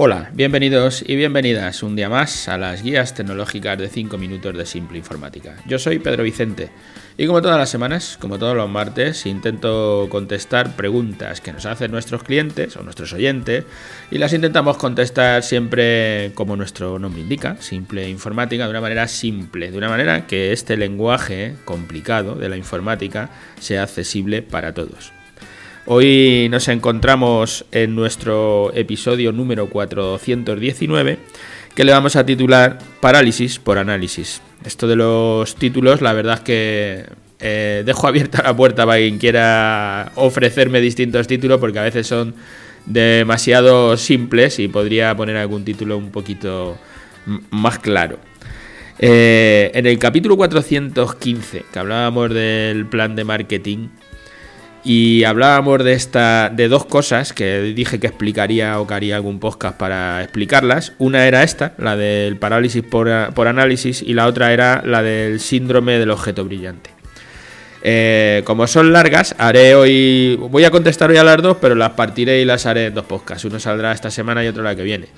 Hola, bienvenidos y bienvenidas un día más a las guías tecnológicas de 5 minutos de Simple Informática. Yo soy Pedro Vicente y como todas las semanas, como todos los martes, intento contestar preguntas que nos hacen nuestros clientes o nuestros oyentes y las intentamos contestar siempre como nuestro nombre indica, Simple Informática, de una manera simple, de una manera que este lenguaje complicado de la informática sea accesible para todos. Hoy nos encontramos en nuestro episodio número 419 que le vamos a titular Parálisis por análisis. Esto de los títulos, la verdad es que eh, dejo abierta la puerta para quien quiera ofrecerme distintos títulos porque a veces son demasiado simples y podría poner algún título un poquito más claro. Eh, en el capítulo 415, que hablábamos del plan de marketing, y hablábamos de esta de dos cosas que dije que explicaría o que haría algún podcast para explicarlas. Una era esta, la del parálisis por, análisis, y la otra era la del síndrome del objeto brillante. Eh, como son largas, haré hoy. Voy a contestar hoy a las dos, pero las partiré y las haré en dos podcasts. Uno saldrá esta semana y otro la que viene.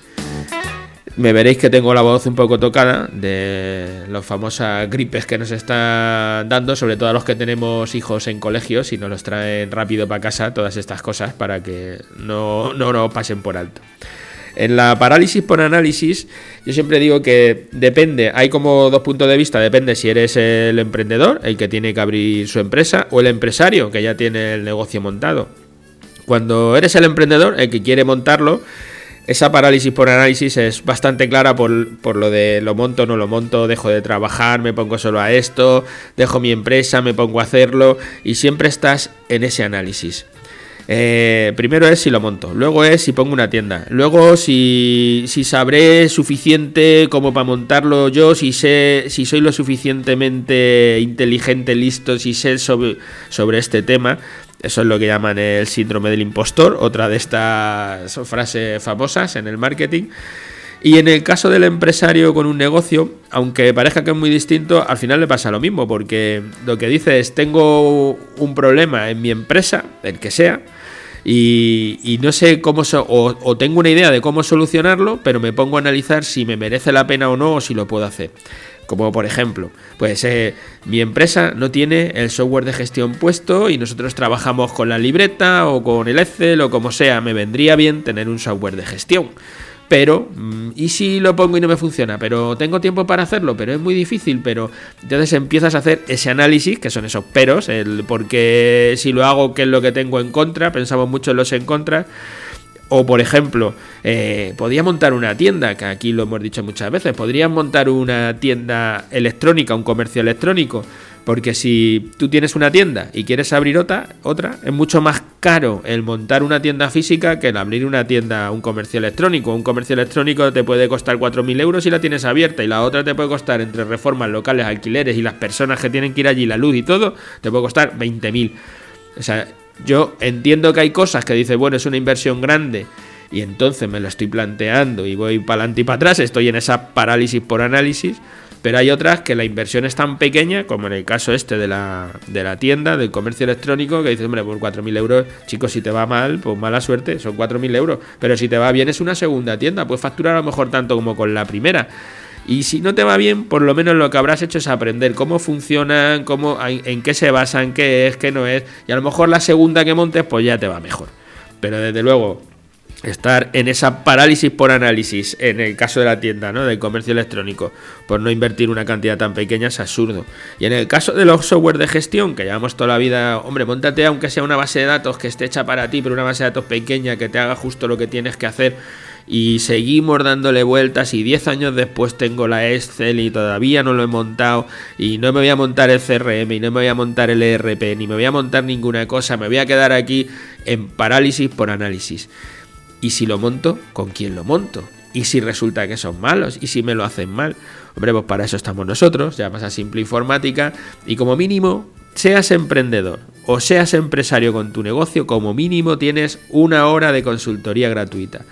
Me veréis que tengo la voz un poco tocada de las famosas gripes que nos están dando, sobre todo a los que tenemos hijos en colegios y nos los traen rápido para casa, todas estas cosas, para que no, no nos pasen por alto. En la parálisis por análisis, yo siempre digo que depende, hay como dos puntos de vista, depende si eres el emprendedor, el que tiene que abrir su empresa, o el empresario, que ya tiene el negocio montado. Cuando eres el emprendedor, el que quiere montarlo, esa parálisis por análisis es bastante clara por, lo de lo monto, no lo monto, dejo de trabajar, me pongo solo a esto, dejo mi empresa, me pongo a hacerlo y siempre estás en ese análisis. Eh, primero es si lo monto, luego es si pongo una tienda, luego si, si sabré suficiente como para montarlo yo, si sé si soy lo suficientemente inteligente, listo, si sé sobre, sobre este tema. Eso es lo que llaman el síndrome del impostor, otra de estas frases famosas en el marketing. Y en el caso del empresario con un negocio, aunque parezca que es muy distinto, al final le pasa lo mismo, porque lo que dice es, tengo un problema en mi empresa, el que sea, y, no sé cómo, o, o, tengo una idea de cómo solucionarlo, pero me pongo a analizar si me merece la pena o no, o si lo puedo hacer. Como por ejemplo, pues eh, mi empresa no tiene el software de gestión puesto y nosotros trabajamos con la libreta o con el Excel o como sea, me vendría bien tener un software de gestión. Pero, mm, ¿y si lo pongo y no me funciona? Pero tengo tiempo para hacerlo, pero es muy difícil. Pero entonces empiezas a hacer ese análisis, que son esos peros, el porque si lo hago, ¿qué es lo que tengo en contra? Pensamos mucho en los en contra. O, por ejemplo, eh, montar una tienda, que aquí lo hemos dicho muchas veces, podrías montar una tienda electrónica, un comercio electrónico, porque si tú tienes una tienda y quieres abrir otra, otra, es mucho más caro el montar una tienda física que el abrir una tienda, un comercio electrónico. Un comercio electrónico te puede costar 4.000 euros si la tienes abierta y la otra te puede costar entre reformas locales, alquileres y las personas que tienen que ir allí, la luz y todo, te puede costar 20.000. O sea, yo entiendo que hay cosas que dice, bueno, es una inversión grande y entonces me lo estoy planteando y voy para adelante y para atrás, estoy en esa parálisis por análisis, pero hay otras que la inversión es tan pequeña, como en el caso este de la, de la tienda, del comercio electrónico, que dices, hombre, por 4.000 euros, chicos, si te va mal, pues mala suerte, son 4.000 euros, pero si te va bien es una segunda tienda, puedes facturar a lo mejor tanto como con la primera. Y si no te va bien, por lo menos lo que habrás hecho es aprender cómo funcionan, cómo, en qué se basan, qué es, qué no es. Y a lo mejor la segunda que montes, pues ya te va mejor. Pero desde luego, estar en esa parálisis por análisis, en el caso de la tienda, ¿no? Del comercio electrónico, por no invertir una cantidad tan pequeña, es absurdo. Y en el caso de los software de gestión, que llevamos toda la vida, hombre, montate aunque sea una base de datos que esté hecha para ti, pero una base de datos pequeña que te haga justo lo que tienes que hacer y seguimos dándole vueltas y 10 años después tengo la Excel y todavía no lo he montado y no me voy a montar el CRM y no me voy a montar el ERP ni me voy a montar ninguna cosa, me voy a quedar aquí en parálisis por análisis. Y si lo monto, ¿con quién lo monto? Y si resulta que son malos, y si me lo hacen mal, hombre, pues para eso estamos nosotros, ya pasa simple informática, y como mínimo, seas emprendedor o seas empresario con tu negocio, como mínimo tienes una hora de consultoría gratuita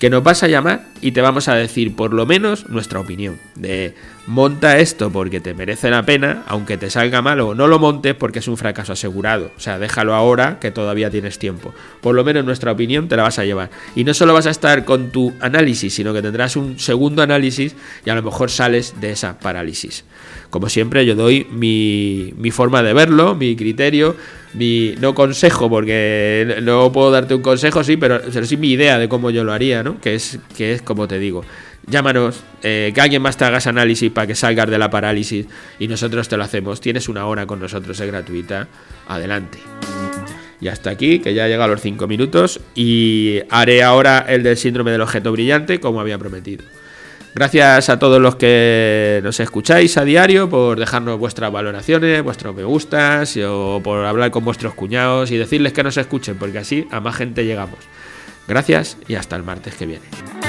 que nos vas a llamar y te vamos a decir por lo menos nuestra opinión. De monta esto porque te merece la pena, aunque te salga mal o no lo montes porque es un fracaso asegurado. O sea, déjalo ahora que todavía tienes tiempo. Por lo menos nuestra opinión te la vas a llevar. Y no solo vas a estar con tu análisis, sino que tendrás un segundo análisis y a lo mejor sales de esa parálisis. Como siempre, yo doy mi, mi forma de verlo, mi criterio mi no consejo, porque no puedo darte un consejo, sí, pero, sí mi idea de cómo yo lo haría, ¿no? Que es, que es como te digo. Llámanos, eh, que alguien más te hagas análisis para que salgas de la parálisis y nosotros te lo hacemos. Tienes una hora con nosotros, es gratuita. Adelante. Y hasta aquí, que ya ha llegado los 5 minutos. Y haré ahora el del síndrome del objeto brillante, como había prometido. Gracias a todos los que nos escucháis a diario por dejarnos vuestras valoraciones, vuestros me gustas o por hablar con vuestros cuñados y decirles que nos escuchen porque así a más gente llegamos. Gracias y hasta el martes que viene.